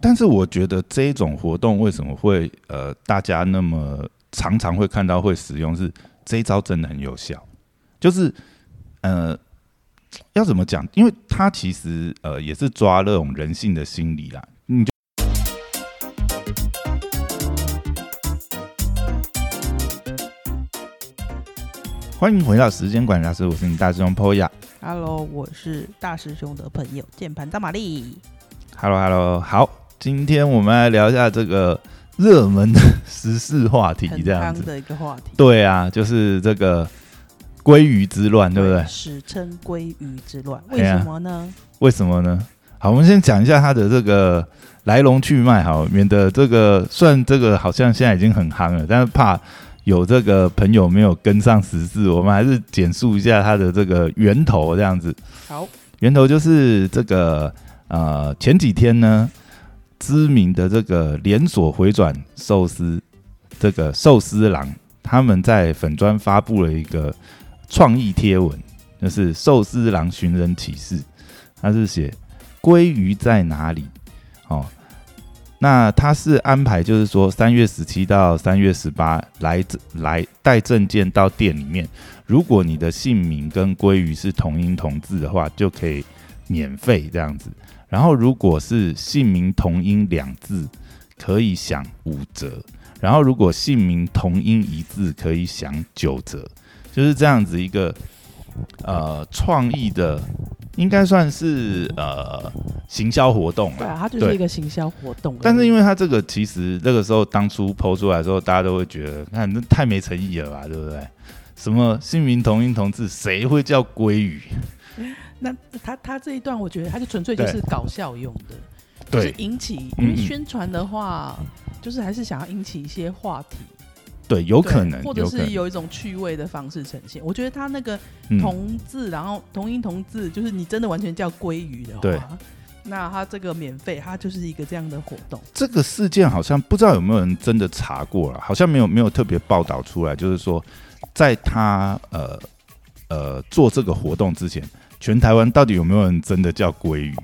但是我觉得这种活动为什么会呃大家那么常常会看到会使用，是这一招真的很有效，就是呃要怎么讲？因为它其实呃也是抓那种人性的心理啦。你就欢迎回到时间管理大师，我是你大师兄 Poya。Hello，我是大师兄的朋友键盘张玛丽。Hello Hello，好，今天我们来聊一下这个热门的时事话题，很这样子。的一个话题，对啊，就是这个鲑鱼之乱，对不对？史称鲑鱼之乱，为什么呢？为什么呢？好，我们先讲一下它的这个来龙去脉，好，免得这个虽然这个好像现在已经很夯了，但是怕有这个朋友没有跟上时事，我们还是简述一下它的这个源头，这样子。好，源头就是这个呃前几天呢，知名的这个连锁回转寿司这个寿司郎，他们在粉专发布了一个创意贴文，就是寿司郎寻人启事，他是写鲑鱼在哪里？哦，那他是安排就是说三月十七到三月十八来来带证件到店里面，如果你的姓名跟鲑鱼是同音同字的话，就可以免费这样子。然后如果是姓名同音两字，可以享五折。然后如果姓名同音一字，可以享九折。就是这样子一个呃创意的，应该算是呃行销活动了对啊，它就是一个行销活动。但是因为它这个其实那个时候当初抛出来的时候，大家都会觉得，看这太没诚意了吧，对不对？什么姓名同音同字，谁会叫鲑鱼？那他他这一段，我觉得他就纯粹就是搞笑用的，对就是引起，因为宣传的话，就是还是想要引起一些话题，对，有可能，或者是有一种趣味的方式呈现。我觉得他那个嗯同字，然后同音同字，就是你真的完全叫鲑鱼的对话，那他这个免费，它就是一个这样的活动。这个事件好像不知道有没有人真的查过了，好像没有没有特别报道出来，就是说，在他呃呃做这个活动之前，全台湾到底有没有人真的叫鲑鱼的？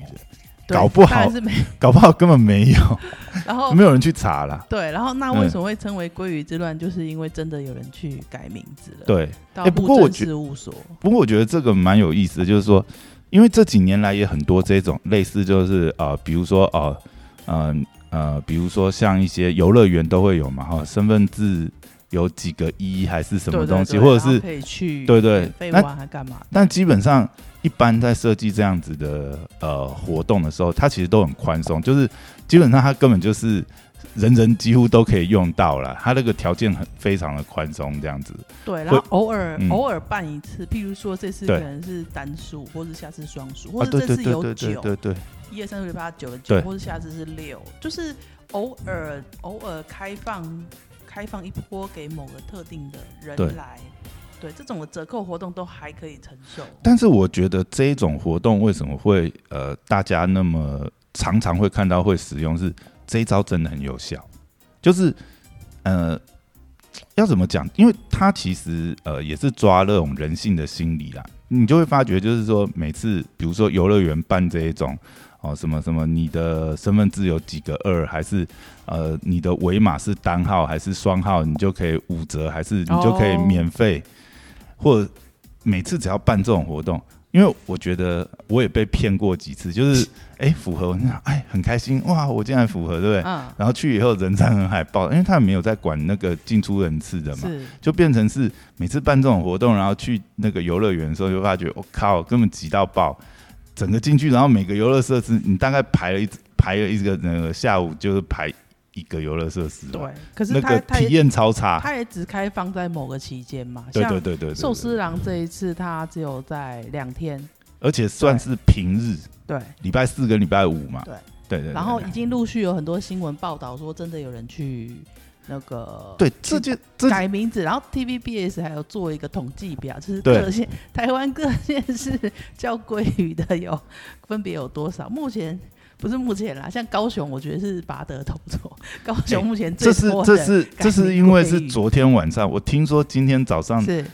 搞不好是没，搞不好根本没有，然后 没有人去查啦。对，然后那为什么会称为鲑鱼之乱？就是因为真的有人去改名字了，，对，到哎不过我觉事务所，不过我觉得这个蛮有意思的，就是说，因为这几年来也很多这种类似，就是呃，比如说呃，呃呃，比如说像一些游乐园都会有嘛，哈，身份证有几个一还是什么东西，对或者是可以去对对玩还干嘛？但基本上，一般在设计这样子的呃活动的时候，它其实都很宽松，就是基本上它根本就是人人几乎都可以用到了，它那个条件很非常的宽松，这样子。对，然后偶尔嗯。偶尔办一次，譬如说这次可能是单数，或者下次双数，或者这次有对对对对九，对对，一二三四五六八九的对。九，或者下次是六，就是偶尔偶尔开放开放一波给某个特定的人来，对这种的折扣活动都还可以承受。但是我觉得这种活动为什么会呃大家那么常常会看到会使用，是这一招真的很有效，就是呃要怎么讲？因为它其实呃也是抓那种人性的心理啦，你就会发觉就是说每次比如说游乐园办这一种。哦，什么什么？你的身份证有几个二，还是呃，你的尾码是单号还是双号，你就可以五折，还是你就可以哦免费？或者每次只要办这种活动，因为我觉得我也被骗过几次，就是哎、符合，哎很开心哇，我竟然符合，对不对？嗯，然后去以后人山人海报，因为他们没有在管那个进出人次的嘛，就变成是每次办这种活动，然后去那个游乐园的时候，就发觉我、靠，根本挤到爆，整个进去，然后每个游乐设施你大概排了一排了一个那个下午就是排一个游乐设施吧，对，可是那个体验超差，它也只开放在某个期间嘛，对像对对对对，寿司郎这一次它只有在两天，而且算是平日，对。礼拜四跟礼拜五嘛，对。对对，然后已经陆续有很多新闻报道说，真的有人去那个对这就这改名字，然后 TVBS 还有做一个统计表，就是各县 台湾各县市叫鲑鱼的有分别有多少？目前不是目前啦，像高雄，我觉得是拔得头筹。高雄目前最这是这是改这是因为是昨天晚上，我听说今天早上是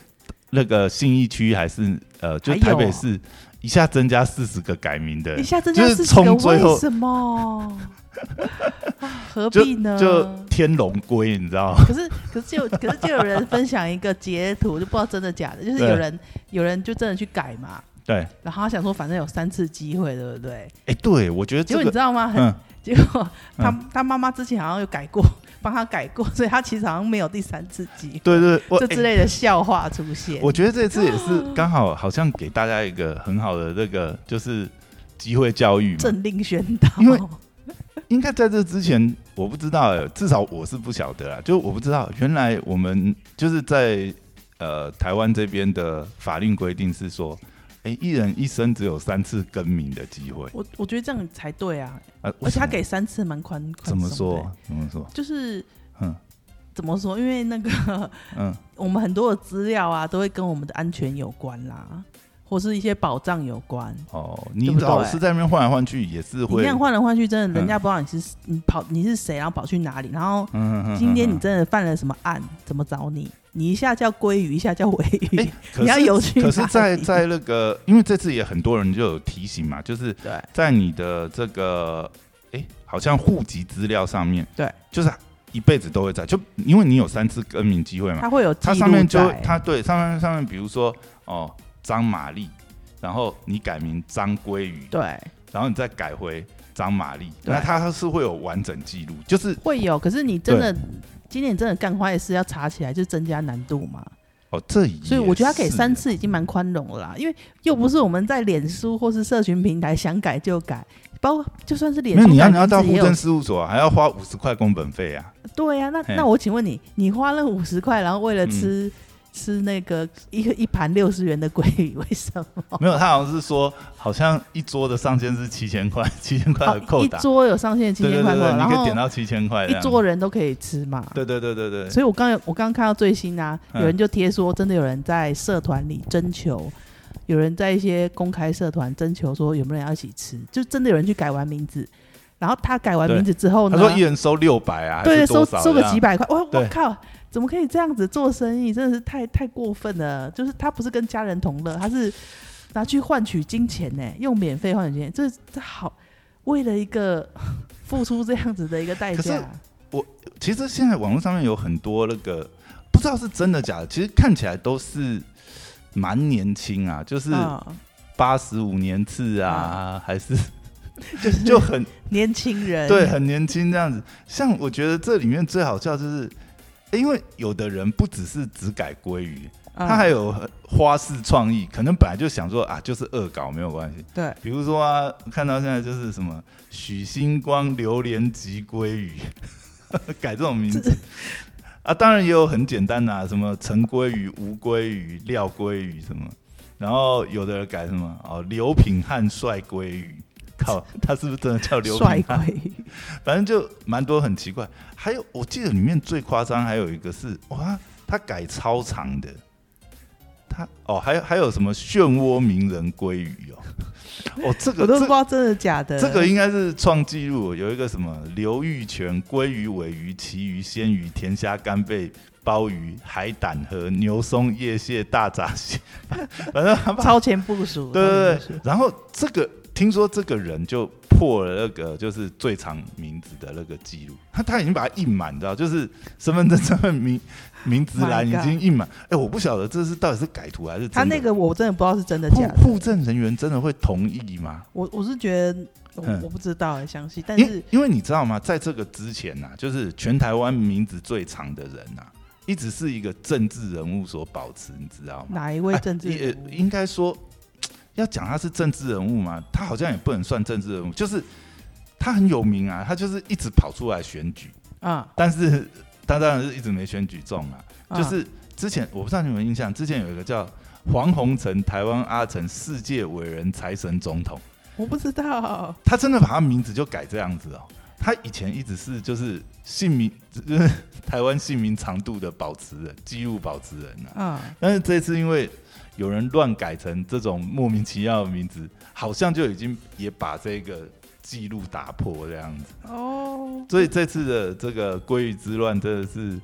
那个信义区还是呃，就台北市一下增加四十个改名的一，下增加四十个，为什么？何必呢？就天龙龟，你知道吗？可是可是就可是就有人分享一个截图，就不知道真的假的，就是有人有人就真的去改嘛，对，然后他想说反正有三次机会，对不对？哎，对我觉得结这个，果你知道吗？很嗯，结果他他妈妈之前好像有改过，帮他改过，所以他其实好像没有第三次机会，对对，这之类的笑话出现。我觉得这次也是 刚好，好像给大家一个很好的这个就是机会教育嘛。政令宣导，因为应该在这之前，我不知道欸，至少我是不晓得啊。就我不知道，原来我们就是在呃台湾这边的法令规定是说，哎、一人一生只有三次更名的机会。我我觉得这样才对啊，呃，而且他给三次蛮宽，宽怎么说？怎么说？就是嗯怎么说？因为那个嗯，我们很多的资料啊，都会跟我们的安全有关啦，或是一些保障有关。哦，你老是在那边换来换去，也是你会那样换来换去，真的嗯人家不知道你是你跑你是谁，然后跑去哪里，然后今天你嗯真的犯了什么案，怎么找你？你一下叫鲑鱼，一下叫尾鱼，你要是游去可是在在那个，因为这次也很多人就有提醒嘛，就是对。在你的这个，哎、好像户籍资料上面，对，就是一辈子都会在，就因为你有三次更名机会嘛，它会有它上面就在。它对上面上面，比如说哦张玛丽，然后你改名张鲑鱼，对。然后你再改回张玛丽，对。那它是会有完整记录，就是会有，可是你真的今年真的干坏事要查起来，就增加难度嘛。哦这也所以我觉得他给是三次已经蛮宽容了啦，因为又不是我们在脸书或是社群平台想改就改，包括就算是脸书改你要你要到户政事务所还要花五十块工本费啊，对呀、那那我请问你，你花了五十块，然后为了嗯。吃、吃那个一个一盘六十元的鲑鱼，为什么？没有他好像是说好像一桌的上限是七千块，七千块的扣哦一，桌有上限七千块嘛，对对对对，然后你可以点到七千块一，桌人都可以吃嘛。对对对对对，所以我刚有我刚刚看到最新啊，嗯。有人就贴说，真的有人在社团里征求，有人在一些公开社团征求说有没有人要一起吃，就真的有人去改完名字，然后他改完名字之后呢，他说一人收六百啊，还对，收收个几，百块，我我靠，怎么可以这样子做生意？真的是太太过分了。就是他不是跟家人同乐，他是拿去换取金钱呢，用免费换取金钱，这这好，为了一个 付出这样子的一个代价。我，其实现在网络上面有很多那个不知道是真的假的，其实看起来都是蛮年轻啊，就是啊，八十五年次啊，还是 就是就很年轻人对，很年轻这样子。像我觉得这里面最好笑就是，诶因为有的人不只是只改鲑鱼，啊他还有花式创意，可能本来就想说啊，就是恶搞没有关系。对比如说啊，看到现在就是什么许星光榴莲及鲑鱼，改这种名字 啊，当然也有很简单的、啊，什么陈鲑鱼、吴鲑鱼、廖鲑鱼什么，然后有的人改什么哦，刘品汉帅鲑鱼，靠，他是不是真的叫刘帅品汉？反正就蛮多很奇怪。还有我记得里面最夸张还有一个是哇，他改超长的。他哦，还有还有什么漩涡鸣人鲑鱼哦，哦，这个我都不这知道真的假的。这个应该是创纪录，有一个什么刘玉泉、鲑鱼、尾鱼、旗鱼、鲜鱼、甜虾、干贝、鲍鱼、海胆和牛松、叶蟹、大闸蟹，反正他超前部署，对对对然后这个听说这个人就破了那个就是最长名字的那个记录，他他已经把它印满，你知道，就是身份证上面名名字栏已经印满。哎，我不晓得这是到底是改图还是他那个我真的不知道是真的假的。户政人员真的会同意吗？我我是觉得我嗯我不知道哎，详细，但是因为你知道吗，在这个之前呐、就是全台湾名字最长的人呐、一直是一个政治人物所保持，你知道吗？哪一位政治也人物应该说，要讲他是政治人物嘛，他好像也不能算政治人物，就是他很有名啊，他就是一直跑出来选举，啊，但是他当然是一直没选举中啊。啊就是之前我不知道你有没有印象，之前有一个叫黄宏成，台湾阿成世界伟人财神总统，我不知道，他真的把他名字就改这样子哦。他以前一直是就是姓名，就 是台湾姓名长度的保持人，记录保持人啊。嗯，但是这次因为有人乱改成这种莫名其妙的名字，好像就已经也把这个记录打破这样子。哦，所以这次的这个鲑鱼之乱真的是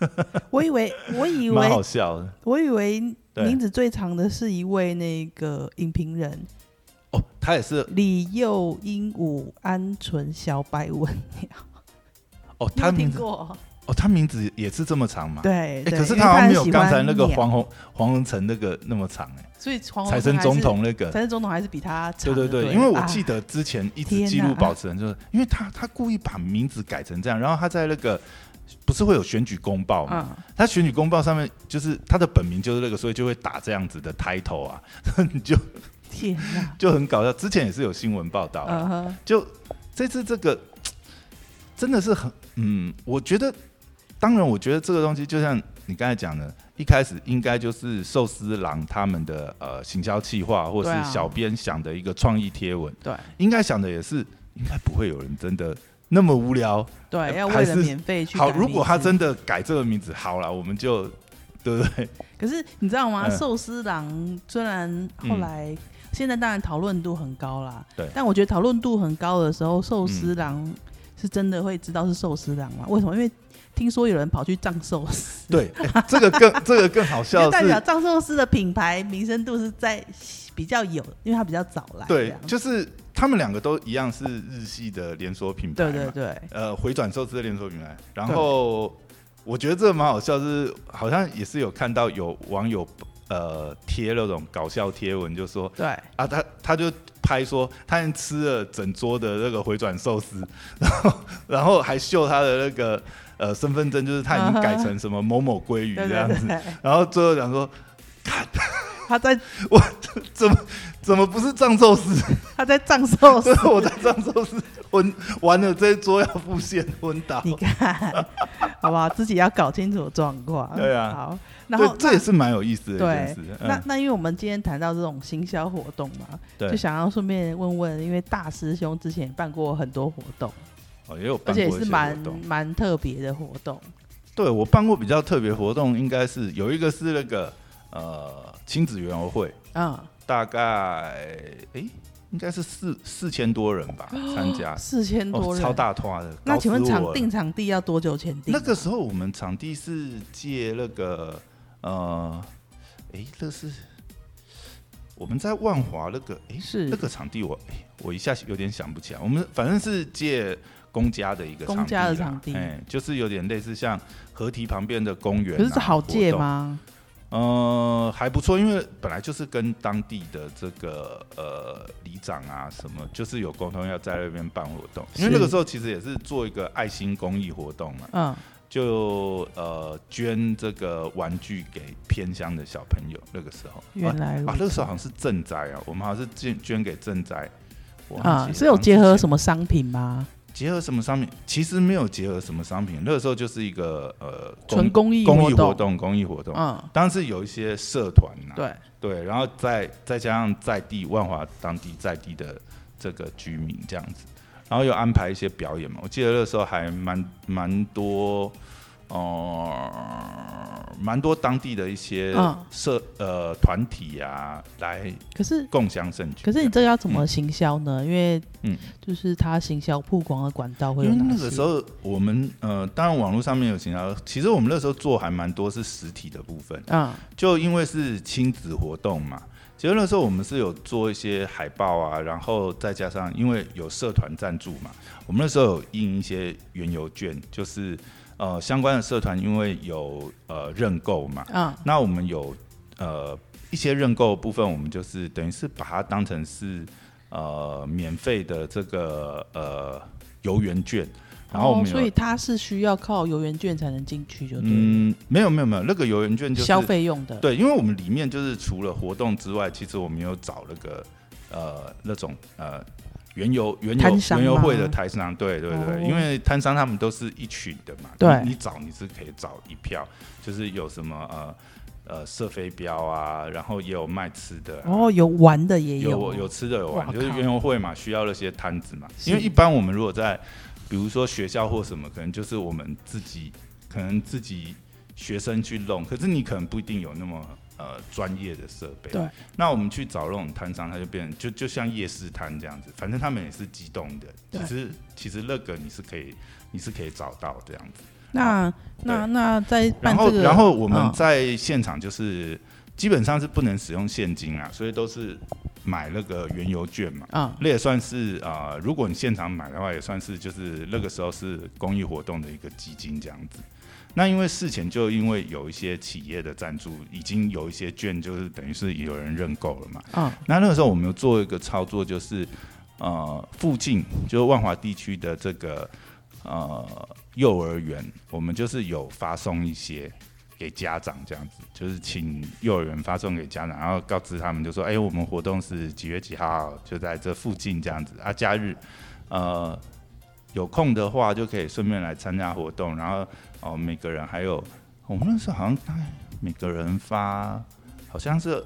我以为我以为蛮好为笑的。我以为名字最长的是一位那个影评人哦。他也是李幼鹦鹉鹌鹑小白文鸟，哦，他名字听过？哦，他名字也是这么长嘛？对，可是他好像没有刚才那个黄宏黄宏成那个那么长哎，所以黄财神总统那个财。神总统还是比他长。对对对，因为我啊记得之前一直天记录保持人，就是因为他他故意把名字改成这样，然后他在那个不是会有选举公报嘛？嗯，他选举公报上面就是他的本名就是那个，所以就会打这样子的 title 啊，你就天哪，就很搞笑。之前也是有新闻报道就这次这个 真的是很嗯，我觉得，当然，我觉得这个东西就像你刚才讲的，一开始应该就是寿司郎他们的呃行销企划，或是小编想的一个创意贴文，对应该想的也是，应该不会有人真的那么无聊。对，要为了免费去好，如果他真的改这个名字，好了，我们就对不对？可是你知道吗？嗯寿司郎虽然后来、现在当然讨论度很高啦，对。但我觉得讨论度很高的时候，寿司郎是真的会知道是寿司郎吗？为什么？因为听说有人跑去藏寿司，对，哎这个更 这个更好就笑的代表是，藏寿司的品牌名声度是在比较有，因为它比较早来这对，就是他们两个都一样是日系的连锁品牌嘛，对对对，呃回转寿司的连锁品牌。然后我觉得这个蛮好笑，是好像也是有看到有网友呃贴那种搞笑贴文，就说对，啊他他就拍说他已经吃了整桌的那个回转寿司，然后然后还秀他的那个呃身份证，就是他已经改成什么某某鲑鱼这样子。然后最后讲说 他在我怎么怎么不是藏寿司？他在藏寿司 我在藏寿司昏完了这一桌要复现昏倒。你看，好不好？自己要搞清楚状况。对啊好，然后，这也是蛮有意思的对那那因为我们今天谈到这种行销活动嘛，就，想要顺便问问，因为大师兄之前也办过很多活动，哦，也有而且也是蛮。蛮特别的活动。对我办过比较特别活动，应该是有一个是那个呃亲子园游会，嗯，大概诶应该是四四千多人吧参加，四千多哦，人，超大团的。那请问场定场地要多久前定？那个时候我们场地是借那个呃，诶，那是我们在万华那个诶，是那个场地我诶我一下有点想不起来，我们反正是借公家的一个公家的场地哎，就是有点类似像河堤旁边的公园、啊，可是这好借？吗？呃，还不错，因为本来就是跟当地的这个呃里长啊什么，就是有沟通要在那边办活动，因为那个时候其实也是做一个爱心公益活动嘛，嗯，就呃捐这个玩具给偏乡的小朋友。那个时候原来如啊，那个时候好像是赈灾啊，我们好像是捐捐给赈灾。啊，是有结合什么？么商品吗？结合什么商品？其实没有结合什么商品，那个时候就是一个呃纯公益公益。活动，公益活动。嗯，当然是有一些社团呐、对，对，然后再再加上在地万华当地在地的这个居民这样子，然后又安排一些表演嘛。我记得那时候还蛮蛮多，呃，蛮多当地的一些嗯社、呃团体啊来可是共享盛举。可是你这个要怎么行销呢？因为嗯就是它行销曝光的管道会因为有哪些那个时候我们呃，当然网络上面有行销，其实我们那时候做还蛮多是实体的部分。嗯就因为是亲子活动嘛，其实那时候我们是有做一些海报啊，然后再加上因为有社团赞助嘛，我们那时候有印一些原油券，就是呃相关的社团因为有呃认购嘛，嗯那我们有呃一些认购部分，我们就是等于是把它当成是呃免费的这个呃游园券，然后我们哦，所以它是需要靠游园券才能进去，就对了，嗯没有没有没有那个游园券就是消费用的。对，因为我们里面就是除了活动之外，其实我们有找那个呃那种呃原油原油原油会的台商，对对对，哦。因为摊商他们都是一群的嘛，对。你你找你是可以找一票，就是有什么呃呃射飞镖啊，然后也有卖吃的啊、哦，有玩的也有。有吃的有玩，就是原油会嘛，需要那些摊子嘛。因为一般我们如果在，比如说学校或什么，可能就是我们自己，可能自己学生去弄，可是你可能不一定有那么呃专业的设备。对。那我们去找那种摊商，他就变成就就像夜市摊这样子，反正他们也是机动的。对其实其实那个你是可以你是可以找到这样子。那那那在办然后这个，然后我们嗯在现场就是。基本上是不能使用现金啊，所以都是买那个原油券嘛，啊，那也算是啊、呃如果你现场买的话，也算是就是那个时候是公益活动的一个基金这样子。那因为事前就因为有一些企业的赞助，已经有一些券就是等于是有人认购了嘛。嗯，那那个时候我们有做一个操作，就是呃附近就是万华地区的这个呃幼儿园，我们就是有发送一些给家长这样子，就是请幼儿园发送给家长，然后告知他们就说，哎、我们活动是几月几号，就在这附近这样子啊，假日呃有空的话就可以顺便来参加活动，然后哦每个人还有我们那时候好像大概每个人发好像是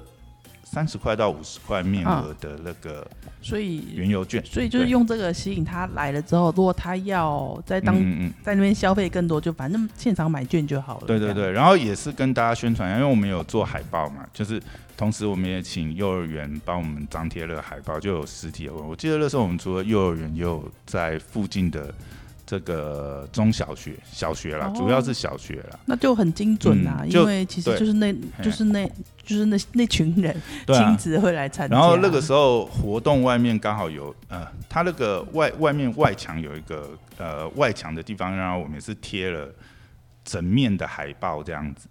三十块到五十块面额的那个所以原油券，所以就是用这个吸引他来了之后，如果他要在当、嗯嗯在那边消费更多，就反正现场买券就好了。对对对，然后也是跟大家宣传，因为我们有做海报嘛，就是同时我们也请幼儿园帮我们张贴了海报，就有实体的。我记得那时候我们除了幼儿园，也有在附近的这个中小学、小学啦，哦主要是小学啦。那就很精准啊，嗯就因为其实就是那就是那就是那那群人对啊亲，子会来参加。然后那个时候活动外面刚好有呃，它那个外外面外墙有一个呃外墙的地方，然后我们也是贴了整面的海报这样子。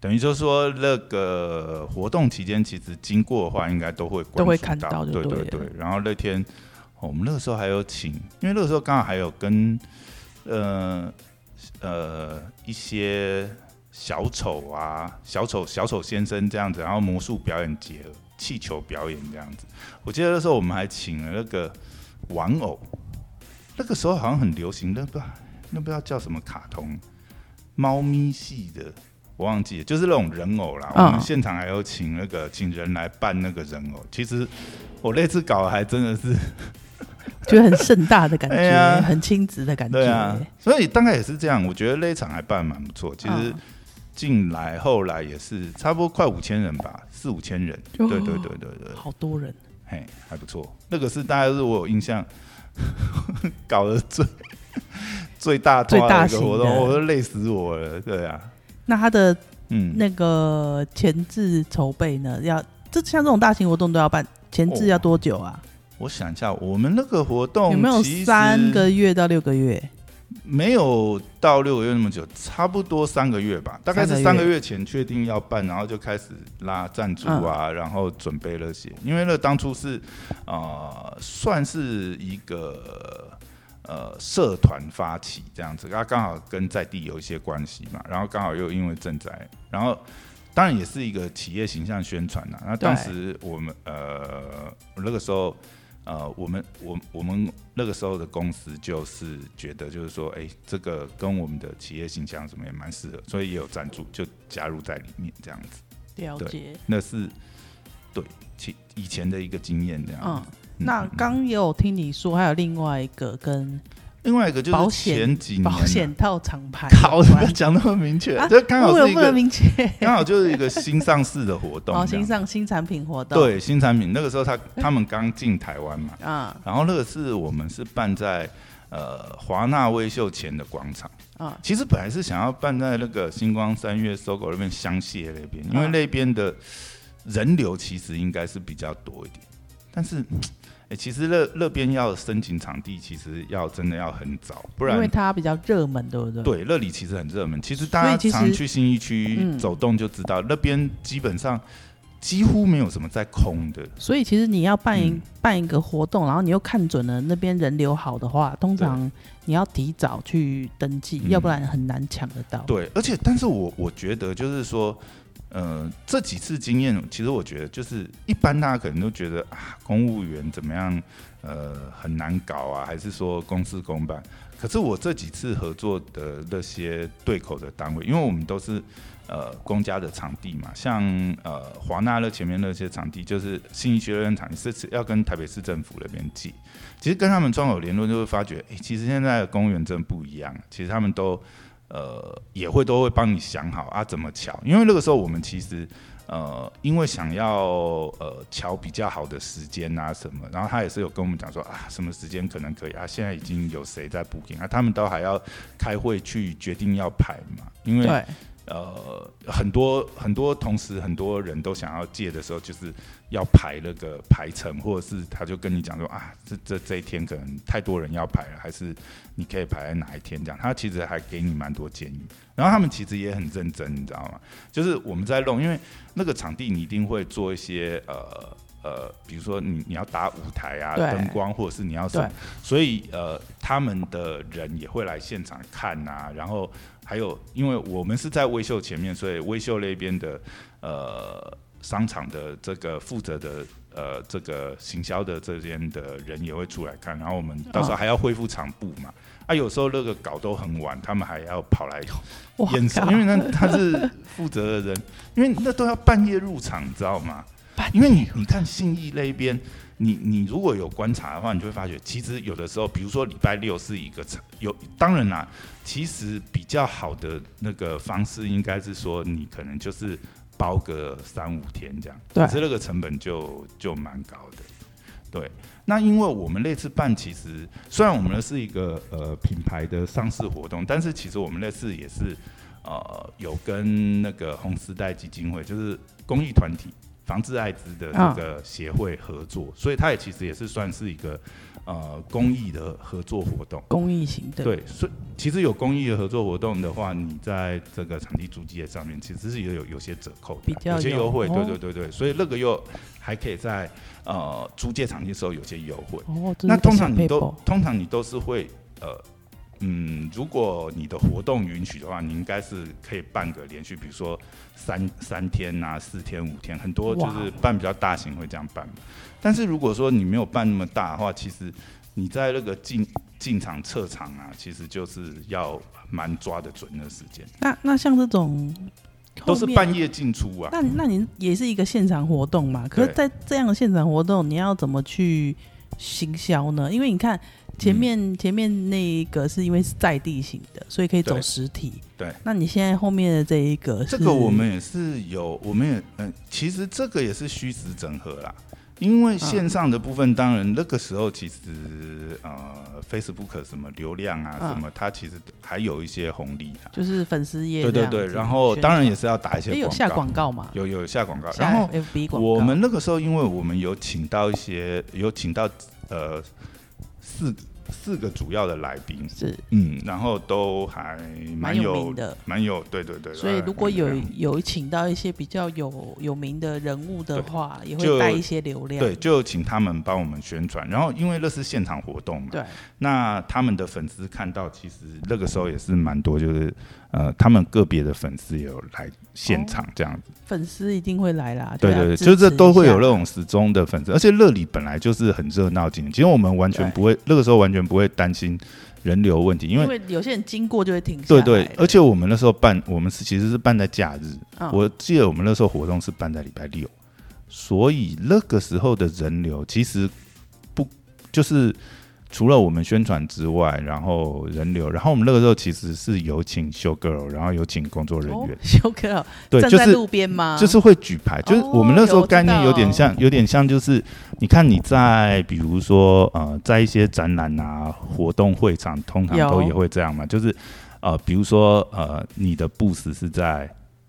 等于就是说，那个活动期间，其实经过的话，应该都会关都会看到就对对了对对。然后那天、哦我们那个时候还有请，因为那个时候刚好还有跟呃呃一些小丑啊、小丑小丑先生这样子，然后魔术表演结合，气球表演这样子。我记得那时候我们还请了那个玩偶，那个时候好像很流行，那不那不知道叫什么卡通，猫咪系的。我忘记了，就是那种人偶啦。嗯我们现场还有请那个请人来扮那个人偶。其实我那次搞的还真的是觉得很盛大的感觉，哎很亲子的感觉。对啊，所以大概也是这样。我觉得那一场还办蛮不错。其实嗯进来后来也是差不多快五千人吧，四五千人。哦对对对对对，好多人，嘿，还不错。那个是大概是我有印象 搞得最 最大最大的一个活动，我都累死我了。对啊，那他的嗯，那个前置筹备呢？要这像这种大型活动都要办，前置哦要多久啊？我想一下，我们那个活动有没有三个月到六个月？没有到六个月那么久，差不多三个月吧，大概是三个月前确定要办，然后就开始拉赞助嗯啊，然后准备那些，因为那当初是呃算是一个呃社团发起这样子，它刚好跟在地有一些关系嘛，然后刚好又因为赈灾，然后。当然也是一个企业形象宣传呐。那当时我们呃那个时候呃，我们我我们那个时候的公司就是觉得，就是说，哎、这个跟我们的企业形象什么也蛮适合，所以也有赞助，就加入在里面这样子。了解。那是对其以前的一个经验这样嗯子。，那嗯刚也有听你说，还有另外一个跟另外一个就是前几年啊。保险套厂牌。靠，有关不要讲那么明确，啊这刚好是一个明确。刚好就是一个新上市的活动哦，新上新产品活动，对新产品。那个时候他他们刚进台湾嘛，啊。然后那个是我们是办在呃华纳威秀前的广场。啊。其实本来是想要办在那个星光三月搜狗那边香榭那边，因为嗯那边的人流其实应该是比较多一点。但是，哎、其实那那边要申请场地，其实要真的要很早，不然因为它比较热门，对不对？，对那里其实很热门。其实大家常去新一区嗯走动就知道，那边基本上几乎没有什么在空的。所以其实你要办一、嗯办一个活动，然后你又看准了那边人流好的话，通常你要提早去登记，嗯要不然很难抢得到。对，而且但是我我觉得就是说，呃，这几次经验，其实我觉得就是一般大家可能都觉得啊，公务员怎么样，呃，很难搞啊，还是说公事公办。可是我这几次合作的那些对口的单位，因为我们都是呃公家的场地嘛，像呃华纳的前面那些场地，就是信义区那边场地，是要跟台北市政府那边借。其实跟他们窗口联络，就会发觉，哎、其实现在的公务员真不一样。其实他们都呃也会都会帮你想好啊怎么瞧，因为那个时候我们其实呃因为想要呃瞧比较好的时间啊什么，然后他也是有跟我们讲说啊什么时间可能可以啊，现在已经有谁在补片啊，他们都还要开会去决定要排嘛，因为呃很多很多同时很多人都想要借的时候，就是要排那个排程，或者是他就跟你讲说啊，这这这一天可能太多人要排了，还是你可以排在哪一天这样。他其实还给你蛮多建议，然后他们其实也很认真，你知道吗？就是我们在弄，因为那个场地你一定会做一些呃。呃，比如说你你要打舞台啊，灯光，或者是你要什么，所以呃，他们的人也会来现场看呐。然后还有，因为我们是在微秀前面，所以微秀那边的呃商场的这个负责的呃这个行销的这边的人也会出来看。然后我们到时候还要恢复场布嘛，啊，有时候那个搞都很晚，他们还要跑来验收，因为那他是负责的人，因为那都要半夜入场，你知道吗？因为你你看信义那边，你你如果有观察的话，你就会发觉，其实有的时候，比如说礼拜六是一个成有，当然啦，其实比较好的那个方式应该是说，你可能就是包个三五天这样，可是那个成本就就蛮高的。对，那因为我们那次办，其实虽然我们的是一个呃品牌的上市活动，但是其实我们那次也是呃有跟那个红丝带基金会，就是公益团体。防治艾滋的这个协会合作，所以它也其实也是算是一个呃公益的合作活动。公益型的对，所以其实有公益的合作活动的话，你在这个场地租借上面其实是也有有些折扣，比较有些优惠。对对对对，所以那个又还可以在呃租借场地的时候有些优惠。哦，那通常你都通常你都是会呃。嗯，如果你的活动允许的话，你应该是可以办个连续，比如说三三天啊、四天、五天，很多就是办比较大型会这样办。但是如果说你没有办那么大的话，其实你在那个进进场撤场啊，其实就是要蛮抓得准的时间。那那像这种都是半夜进出啊？那那您也是一个现场活动嘛？可是，在这样的现场活动，你要怎么去行销呢？因为你看。前面前面那一个是因为是在地型的，所以可以走实体。对，那你现在后面的这一个，这个我们也是有，我们也嗯，其实这个也是虚实整合啦。因为线上的部分，当然那个时候其实呃，Facebook 什么流量啊什么，它其实还有一些红利啊，就是粉丝页。对对对，然后当然也是要打一些有下广告嘛，有有下广告。然后 FB 广告，我们那个时候，因为我们有请到一些，有请到呃。四四个主要的来宾是嗯，然后都还蛮有名的，蛮有对对对。所以如果有有请到一些比较有有名的人物的话，也会带一些流量。对，就请他们帮我们宣传。然后因为那是现场活动嘛，对，那他们的粉丝看到，其实那个时候也是蛮多，就是呃，他们个别的粉丝也有来现场这样子。粉丝一定会来啦，对对对，就是都会有那种始终的粉丝，而且乐里本来就是很热闹景，其实我们完全不会那个时候完全不会担心人流问题，因为有些人经过就会停。对对，而且我们那时候办，我们是其实是办在假日，我记得我们那时候活动是办在礼拜六，所以那个时候的人流其实不就是。除了我们宣传之外，然后人流，然后我们那个时候其实是有请修 girl，然后有请工作人员。修 girl，对，就是路边吗？就是会举牌，就是我们那时候概念有点像，有点像，就是你看你在比如说呃，在一些展览啊、活动会场，通常都也会这样嘛，就是呃，比如说呃，你的 booth 是在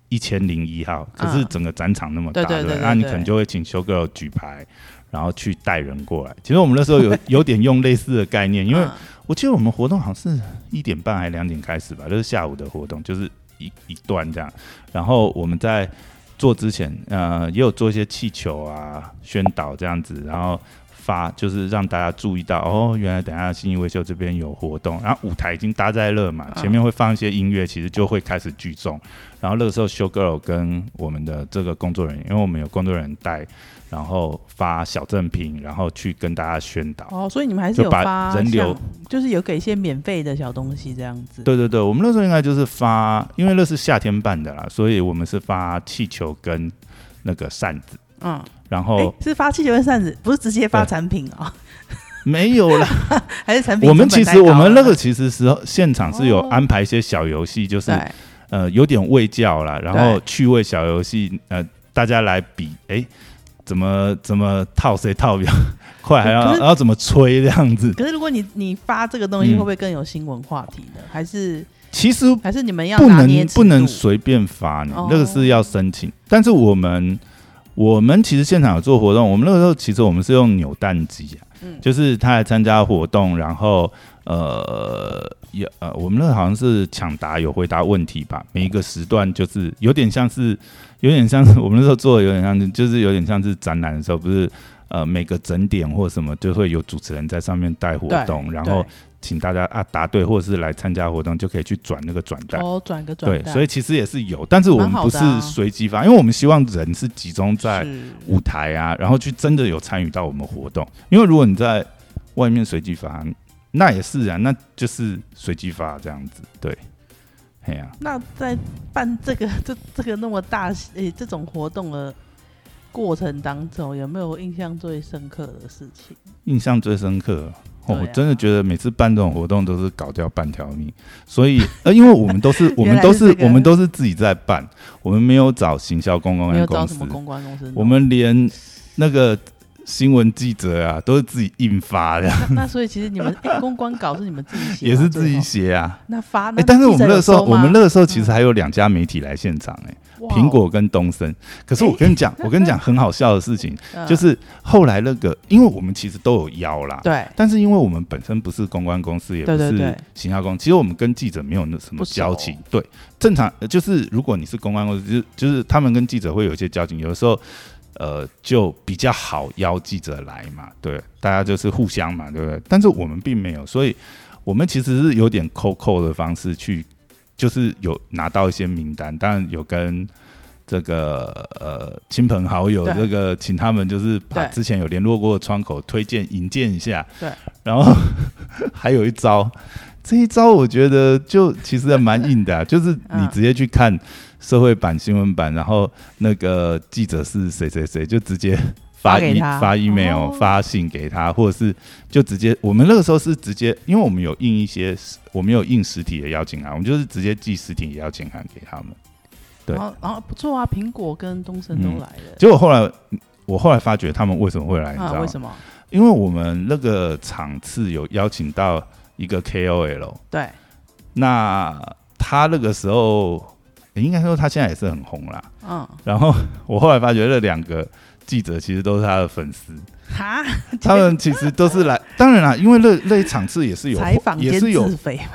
一千零一号，可是整个展场那么大，对对，那你可能就会请修 girl 举牌。然后去带人过来。其实我们那时候有 有点用类似的概念，因为我记得我们活动好像是一点半还两点开始吧，就是下午的活动，就是一一段这样。然后我们在做之前，呃，也有做一些气球啊宣导这样子，然后发就是让大家注意到哦，原来等下新义维修这边有活动。然后舞台已经搭在了嘛，前面会放一些音乐，其实就会开始聚众。然后那个时候修 girl 跟我们的这个工作人员，因为我们有工作人员带。然后发小赠品，然后去跟大家宣导。哦，所以你们还是有发人流，就是有给一些免费的小东西这样子。对对对，我们那时候应该就是发，因为那是夏天办的啦，所以我们是发气球跟那个扇子。嗯，然后是发气球跟扇子，不是直接发产品啊？没有啦，还是产品？我们其实我们那个其实是现场是有安排一些小游戏，就是呃有点味教啦，然后趣味小游戏，呃大家来比哎。怎么怎么套谁套比较后来还要可是要怎么吹这样子。可是如果你你发这个东西，嗯会不会更有新闻话题呢？还是其实还是你们要不能不能随便发你哦，那个是要申请。但是我们我们其实现场有做活动，我们那个时候其实我们是用扭蛋机啊，嗯。就是他来参加活动，然后呃也呃我们那个好像是抢答有回答问题吧，每一个时段就是有点像是有点像是我们那时候做的有点像是就是有点像是展览的时候，不是呃每个整点或什么就会有主持人在上面带活动，然后对请大家啊答对或者是来参加活动就可以去转那个转单。哦转个转对，所以其实也是有，但是我们不是随机发，因为我们希望人是集中在舞台啊，然后去真的有参与到我们活动。因为如果你在外面随机发，那也是啊，那就是随机发这样子。对，哎呀、那在办这个这这个那么大诶、这种活动的过程当中，有没有印象最深刻的事情？印象最深刻。我真的觉得每次办这种活动都是搞掉半条命，所以 呃，因为我们都是 我们都是我们都是自己在办，我们没有找行销公关公司。找什么，公关公司？我们连那个新闻记者啊都是自己印发的，那那所以其实你们、诶公关稿是你们自己写，也是自己。写啊。那发，哎、那但是我们那个时候，我们那个时候其实还有两家媒体来现场、哎、苹果跟东森。可是我跟你讲，我跟你讲很好笑的事情，嗯就是后来那个，因为我们其实都有邀啦，对但是因为我们本身不是公关公司，也不是行销公司，其实我们跟记者没有那什么交情。对，正常呃就是如果你是公关公司，就就是他们跟记者会有一些交情，有的时候。呃，就比较好邀记者来嘛，对，大家就是互相嘛，对不对？但是我们并没有，所以我们其实是有点扣扣的方式去，就是有拿到一些名单，当然有跟这个呃亲朋好友这个请他们就是把之前有联络过的窗口推荐引荐一下，对，然后 还有一招，这一招我觉得就其实还蛮硬的、啊，就是你嗯。直接去看社会版、新闻版，然后那个记者是谁谁谁，就直接发发给 e 他发 email、哦发信给他，或者是就直接我们那个时候是直接，因为我们有印一些，我们有印实体的邀请函，我们就是直接寄实体邀请函给他们。对然后然后不错啊，苹果跟东森都嗯来了，结果后来我后来发觉他们为什么会来，你知啊，道吗为？什么？因为我们那个场次有邀请到一个 KOL，对，那他那个时候应该说他现在也是很红啦。嗯，然后我后来发觉那两个记者其实都是他的粉丝，哈，他们其实都是来，当然啦，因为那那一场次也是有采访兼也是有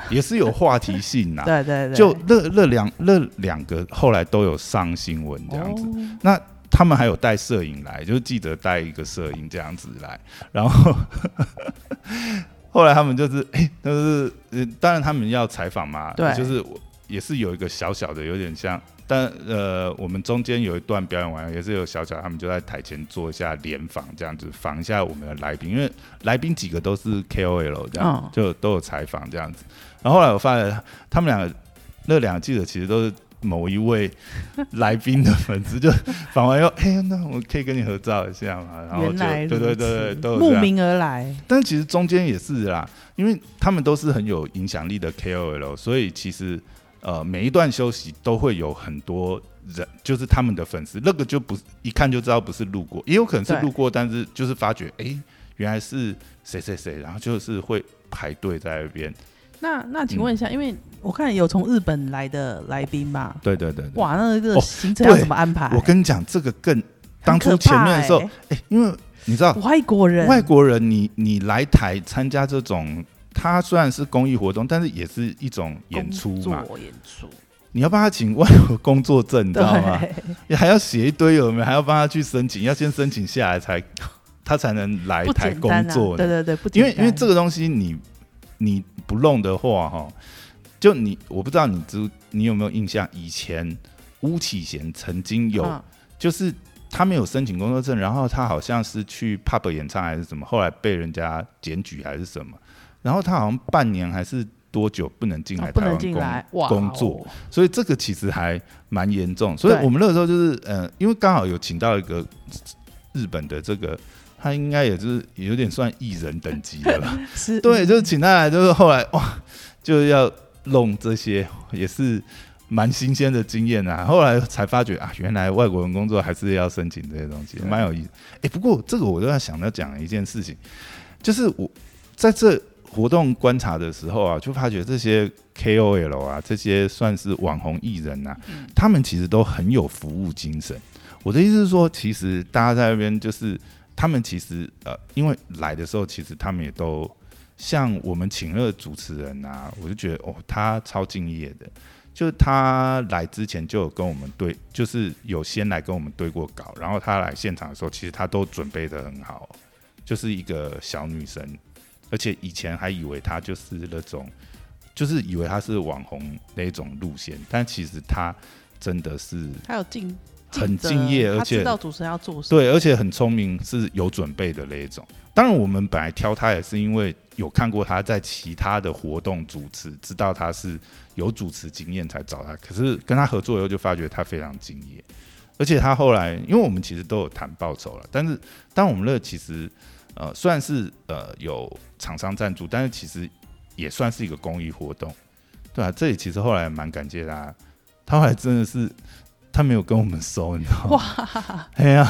也是有话题性呐。对对对，就那那两那两个后来都有上新闻这样子，哦。那他们还有带摄影来，就是记者带一个摄影这样子来，然后 后来他们就是哎，就是呃，当然他们要采访嘛，对。就是我也是有一个小小的，有点像，但呃，我们中间有一段表演完，也是有小小，他们就在台前做一下联访，这样子访一下我们的来宾，因为来宾几个都是 KOL 这样，嗯就都有采访这样子。然后后来我发现他们两个那两个记者其实都是某一位来宾的粉丝，就访完以后，哎、那我可以跟你合照一下嘛？然后就对对对对，都。慕名而来，但其实中间也是啦，因为他们都是很有影响力的 KOL，所以其实呃每一段休息都会有很多人，就是他们的粉丝，那个就不一看就知道不是路过，也有可能是路过，但是就是发觉哎、原来是谁谁谁，然后就是会排队在那边。那那请问一下，因为我看有从日本来的来宾嘛，对对对对，哇，那个哦行程要怎么安排？我跟你讲，这个更当初前面的时候，欸哎、因为你知道外国人，外国人你，你来台参加这种，它虽然是公益活动，但是也是一种演出嘛。演出，你要帮他请外国工作证，你知道吗？你还要写一堆有没有？还要帮他去申请，要先申请下来才他才能来台工作。对对对，不因为，因为这个东西你你不弄的话，哈，就你我不知道你知你有没有印象，以前巫启贤曾经有。嗯就是他没有申请工作证，然后他好像是去 pub 演唱还是什么，后来被人家检举还是什么，然后他好像半年还是多久不能进来哦不能台湾工、进来工作，哦所以这个其实还蛮严重。所以我们那个时候就是呃，因为刚好有请到一个日本的这个，他应该也就是有点算艺人等级的了，是，对，就是请他来，就是后来哇，就是要弄这些，也是蛮新鲜的经验啊。后来才发觉啊，原来外国人工作还是要申请这些东西，蛮有意思。哎、不过这个我都要想要讲一件事情，就是我在这活动观察的时候啊，就发觉这些 KOL 啊，这些算是网红艺人啊，嗯他们其实都很有服务精神。我的意思是说，其实大家在那边就是他们其实呃，因为来的时候，其实他们也都像我们请了主持人啊，我就觉得哦，他超敬业的。就是他来之前就有跟我们对，就是有先来跟我们对过稿，然后他来现场的时候，其实他都准备的很好，就是一个小女生，而且以前还以为他就是那种，就是以为他是网红那种路线，但其实他真的是他有敬很敬业而他且知道主持人要做什么。对，而且很聪明，是有准备的那一种。当然，我们本来挑他也是因为有看过他在其他的活动主持，知道他是有主持经验才找他。可是跟他合作以后，就发觉他非常敬业，而且他后来，因为我们其实都有谈报酬了，但是当我们那其实呃虽然是呃有厂商赞助，但是其实也算是一个公益活动，对啊，这里其实后来蛮感谢他，他后来真的是他没有跟我们收，你知道吗？哇，哎呀，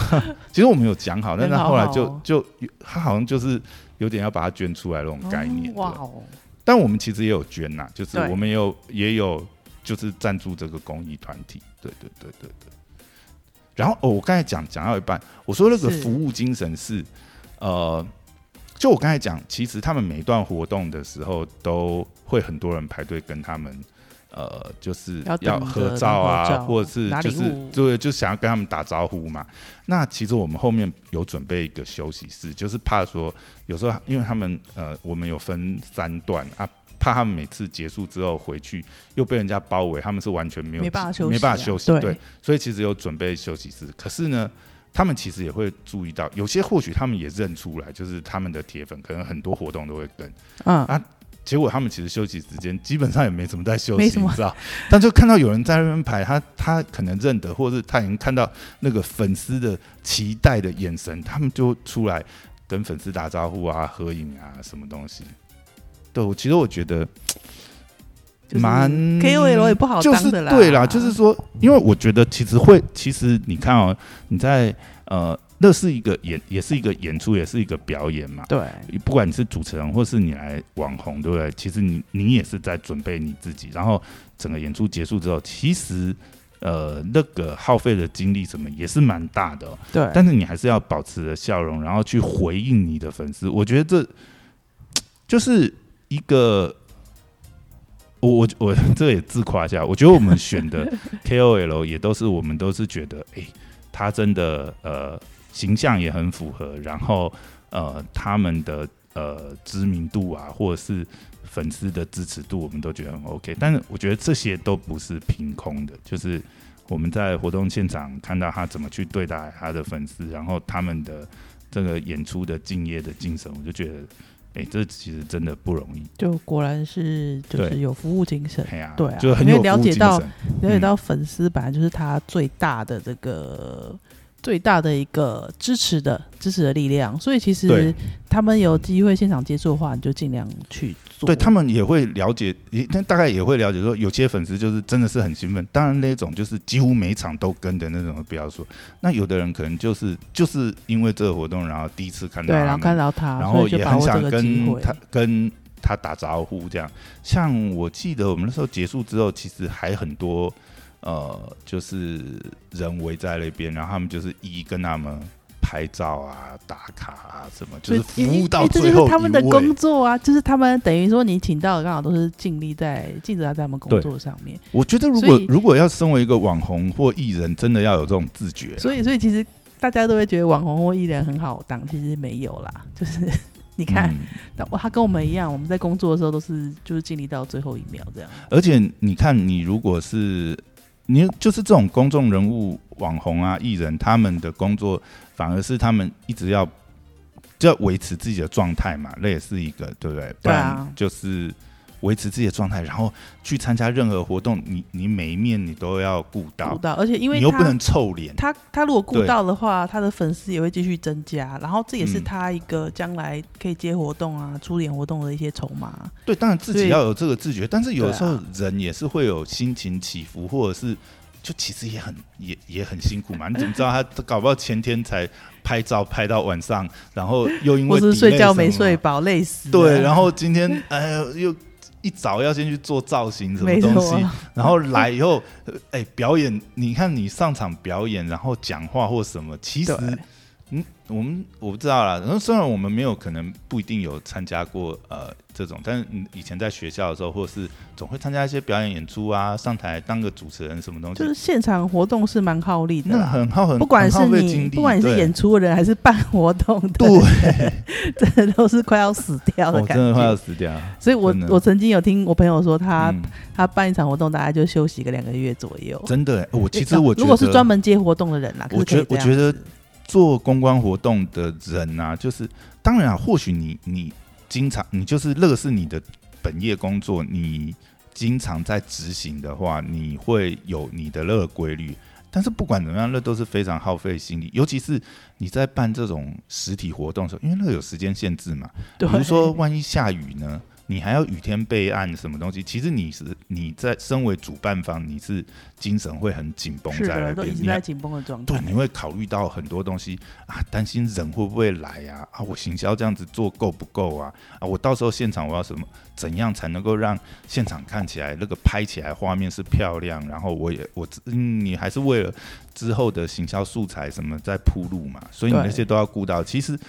其实我们有讲好，但他后来就就他好像就是有点要把它捐出来那种概念。哇哦，但我们其实也有捐呐，就是我们也有也有就是赞助这个公益团体。对对对对对。然后哦，我刚才讲讲到一半，我说那个服务精神是呃。就我刚才讲，其实他们每一段活动的时候，都会很多人排队跟他们，呃，就是要合照啊，照或者是就是对，就想要跟他们打招呼嘛。那其实我们后面有准备一个休息室，就是怕说有时候因为他们呃，我们有分三段啊，怕他们每次结束之后回去又被人家包围，他们是完全没有没办法休息啊没办法休息，对对，所以其实有准备休息室。可是呢，他们其实也会注意到，有些或许他们也认出来，就是他们的铁粉可能很多活动都会跟，嗯，结果他们其实休息时间基本上也没怎么在休息，你知道？但就看到有人在那边排，他他可能认得，或者是他已经看到那个粉丝的期待的眼神，他们就出来跟粉丝打招呼啊、合影啊，什么东西。对，我其实我觉得就是蛮 KOL 也不好就是当的啦，对啦，就是说，因为我觉得其实会，其实你看哦，你在呃，那是一个演，也是一个演出，也是一个表演嘛。对不管你是主持人，或是你来网红，对不对？其实你你也是在准备你自己，然后整个演出结束之后，其实呃那个耗费的精力什么也是蛮大的、哦，对，但是你还是要保持着笑容，然后去回应你的粉丝。我觉得这就是一个。我我我 这也自夸一下，我觉得我们选的 KOL 也都是我们都是觉得，哎、他真的呃形象也很符合，然后呃他们的呃知名度啊，或者是粉丝的支持度，我们都觉得很 OK。但是我觉得这些都不是凭空的，就是我们在活动现场看到他怎么去对待他的粉丝，然后他们的这个演出的敬业的精神，我就觉得，哎、这其实真的不容易。就果然是就是有服务精神，对啊就很有了解到了解到粉丝本来就是他最大的这个最大的一个支持的支持的力量，所以其实他们有机会现场接触的话，你就尽量去做。对他们也会了解，也但大概也会了解说，有些粉丝就是真的是很兴奋，当然那种就是几乎每一场都跟的那种，不要说。那有的人可能就是就是因为这个活动，然后第一次看到对，他然后看，到他，然后也很想。跟他跟他打招呼，这样。像我记得我们那时候结束之后，其实还很多呃，就是人围在那边，然后他们就是一一跟他们拍照啊、打卡啊什么，就是服务到最后就是他们的工作啊，就是他们等于说你请到的刚好都是尽力在尽责在他们工作上面，我觉得如果如果要身为一个网红或艺人，真的要有这种自觉啊。所以所以其实大家都会觉得网红或艺人很好当，其实没有啦，就是你看，他跟我们一样，我们在工作的时候都是就是尽力到最后一秒这样。而且你看，你如果是你就是这种公众人物、网红啊、艺人，他们的工作反而是他们一直要就要维持自己的状态嘛，那也是一个对不对？不然就是维持自己的状态，然后去参加任何活动，你你每一面你都要顾到顾到，而且因为你又不能臭脸。他他如果顾到的话，他的粉丝也会继续增加，然后这也是嗯他一个将来可以接活动啊、出演活动的一些筹码。对，当然自己要有这个自觉，但是有时候人也是会有心情起伏，或者是就其实也很也也很辛苦嘛。你怎么知道他搞不好前天才拍照拍到晚上，然后又因为或是睡觉没睡饱，累死。对，然后今天哎呦又一早要先去做造型什么东西，然后来以后，呃哎、表演，你看你上场表演，然后讲话或什么，其实我们我不知道啦。然后虽然我们没有可能不一定有参加过呃这种，但是嗯以前在学校的时候，或者是总会参加一些表演演出啊，上台当个主持人什么东西，就是现场活动是蛮耗力的那。很耗很不管是你不管你是演出的人还是办活动的，对，真的都是快要死掉的感觉真的快要。死掉。所以我我曾经有听我朋友说他，嗯他办一场活动大概就休息个两个月左右。真的欸，我其实我如果是专门接活动的人啦，可我觉我觉得子做公关活动的人啊，就是当然啊，或许你你经常你就是那个是你的本业工作，你经常在执行的话，你会有你的那个规律。但是不管怎么样，那都是非常耗费心力，尤其是你在办这种实体活动的时候，因为那个有时间限制嘛。比如说，万一下雨呢，你还要雨天备案什么东西，其实你是你在身为主办方，你是精神会很紧绷，在那边，你在紧绷的状态对，。你会考虑到很多东西啊，担心人会不会来呀、啊？我行销这样子做够不够啊？啊，我到时候现场我要什么？怎样才能够让现场看起来那个拍起来画面是漂亮？然后我也我嗯，你还是为了之后的行销素材什么在铺路嘛，所以你那些都要顾到。其实。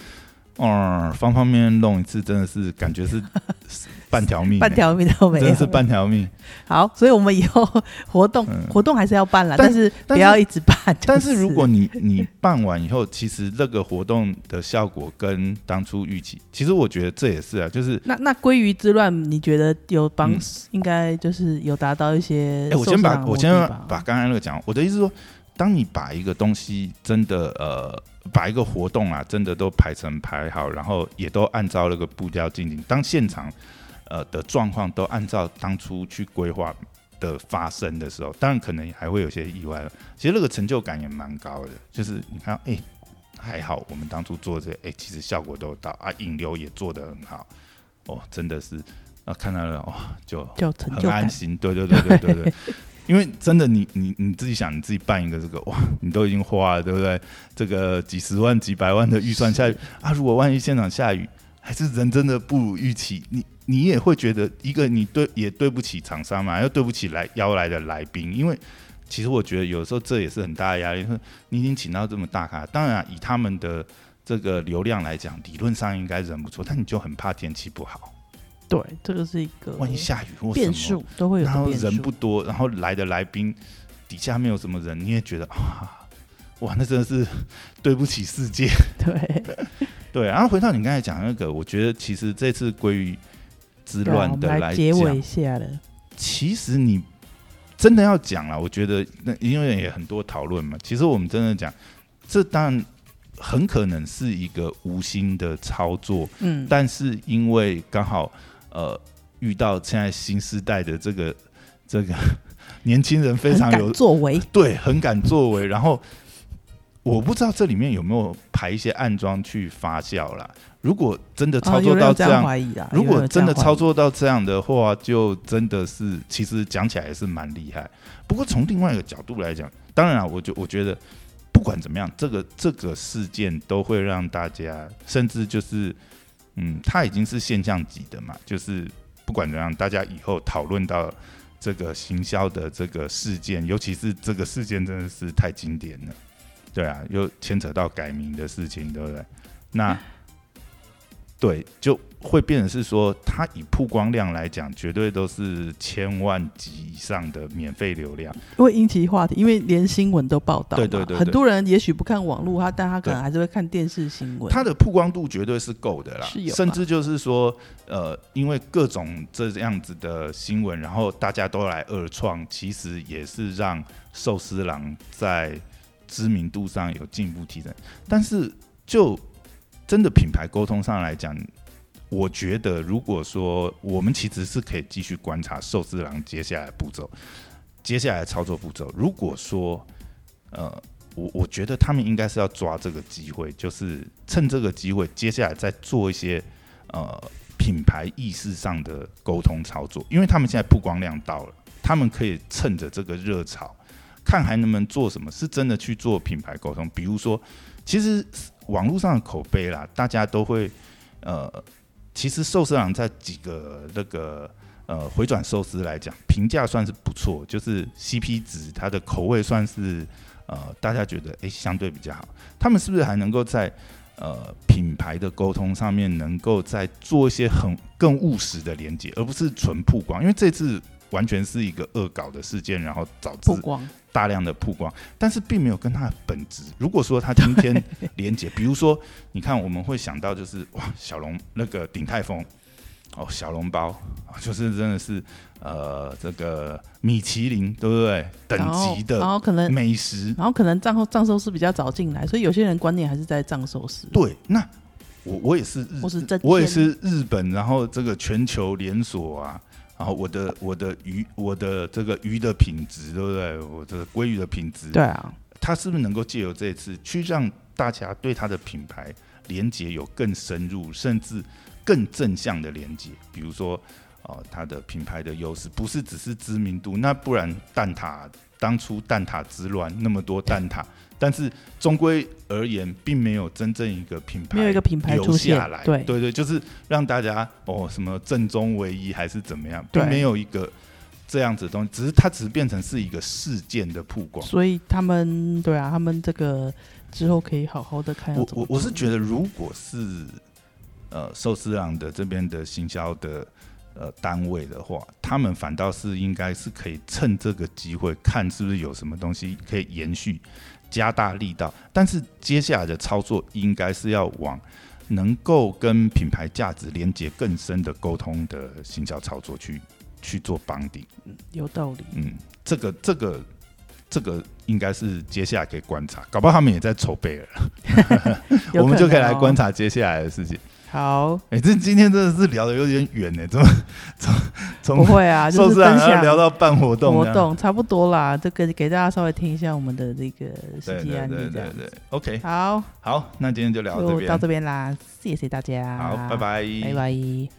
嗯，方方面面弄一次，真的是感觉是是 半条命欸、半条命都没有。真的，是半条命。好，所以我们以后活动、嗯。活动还是要办了，但但是不要一直办。但就是。如果你你办完以后，其实那个活动的效果跟当初预期，其实我觉得这也是啊，就是那那鲑鱼之乱，你觉得有帮、嗯。应该就是有达到一些哎、我先把我先把刚才那个讲，我的意思说，当你把一个东西真的呃，把一个活动啊，真的都排成排好，然后也都按照那个步调进行，当现场呃的状况都按照当初去规划的发生的时候，当然可能还会有些意外了。其实那个成就感也蛮高的，就是你看，哎、还好我们当初做这个，哎、其实效果都到啊，引流也做得很好，哦，真的是啊，看到了哦，就就很安。心。对对对对对对，因为真的你你你自己想，你自己办一个这个哇，你都已经花了，对不对？这个几十万、几百万的预算下去啊，如果万一现场下雨，还是人真的不如预期，你你也会觉得一个你对也对不起厂商嘛，又对不起来邀来的来宾，因为。其实我觉得有时候这也是很大的压力，就是你已经请到这么大咖，当然、啊、以他们的这个流量来讲，理论上应该人不错，但你就很怕天气不好，对，这个是一个万一下雨或变数，都会有然后。人不多，然后来的来宾底下没有什么人，你也觉得啊，哇，那真的是 对不起世界。对，对，然后回到你刚才讲那个，我觉得其实这次归于之乱的来结讲，尾一下了。其实你真的要讲了，我觉得那因为也很多讨论嘛。其实我们真的讲，这当然很可能是一个无心的操作，嗯，但是因为刚好呃遇到现在新时代的这个 这个年轻人非常有作为，对很敢作为，然后我不知道这里面有没有排一些暗装去发酵啦。如果真的操作到这样人有这样，啊。如果真的操，作到这样的话，就真的是其实讲起来也是蛮厉害。不过从另外一个角度来讲，当然啊，我就我觉得不管怎么样，这个这个事件都会让大家，甚至就是嗯，他已经是现象级的嘛，就是不管怎样，大家以后讨论到这个行销的这个事件，尤其是这个事件真的是太经典了，对啊，又牵扯到改名的事情，对不对？那对，就会变成是说，它以曝光量来讲，绝对都是千万级以上的免费流量。会引起话题，因为连新闻都报道嘛。对对对对很多人也许不看网络，他但他可能还是会看电视新闻。它的曝光度绝对是够的啦是有，甚至就是说，呃，因为各种这样子的新闻，然后大家都来二创，其实也是让寿司郎在知名度上有进一步提升。但是就真的品牌沟通上来讲，我觉得，如果说我们其实是可以继续观察寿司郎接下来步骤，接下来操作步骤。如果说，呃，我我觉得他们应该是要抓这个机会，就是趁这个机会，接下来再做一些呃品牌意识上的沟通操作，因为他们现在曝光量到了，他们可以趁着这个热潮，看还能不能做什么，是真的去做品牌沟通。比如说，其实网络上的口碑啦，大家都会呃。其实寿司郎在几个那个呃回转寿司来讲，评价算是不错，就是 CP 值，它的口味算是呃大家觉得诶相对比较好。他们是不是还能够在呃品牌的沟通上面，能够再做一些很更务实的连接，而不是纯曝光？因为这次完全是一个恶搞的事件，然后导致大量的曝光，但是并没有跟它的本质。如果说他今天 连接，比如说，你看我们会想到就是哇，小龙那个鼎泰丰哦，小笼包啊，就是真的是呃，这个米其林对不对？等级的，然后可能美食，然后可能藏藏寿司比较早进来，所以有些人观念还是在藏寿司。对，那我我也是日，我也是日本，然后这个全球连锁啊。然后我的我的鱼我的这个鱼的品质对不对？我的鲑鱼的品质对啊，它是不是能够借由这次去让大家对它的品牌连接有更深入甚至更正向的连接？比如说哦，它的品牌的优势不是只是知名度，那不然蛋挞当初蛋挞之乱那么多蛋挞。但是终归而言，并没有真正一个品牌没有一个品牌留下来，对对对，就是让大家哦什么正宗唯一还是怎么样，并没有一个这样子的东西，只是它只是变成是一个事件的曝光。所以他们对啊，他们这个之后可以好好的看。我我我是觉得，如果是呃寿司郎的这边的行销的呃单位的话，他们反倒是应该是可以趁这个机会，看是不是有什么东西可以延续。加大力道，但是接下来的操作应该是要往能够跟品牌价值连接更深的沟通的行销操作去去做绑定。嗯，有道理。嗯，这个这个这个应该是接下来可以观察，搞不好他们也在筹备了，我们就可以来观察接下来的事情。好，哎，这今天真的是聊的有点远呢，怎么从从不会啊，就是分享聊到办活动，活动差不多啦，这个给大家稍微听一下我们的这个实际案例，这样。子。OK，好，好，那今天就聊到这边，到这边啦，谢谢大家，好，拜拜，拜拜。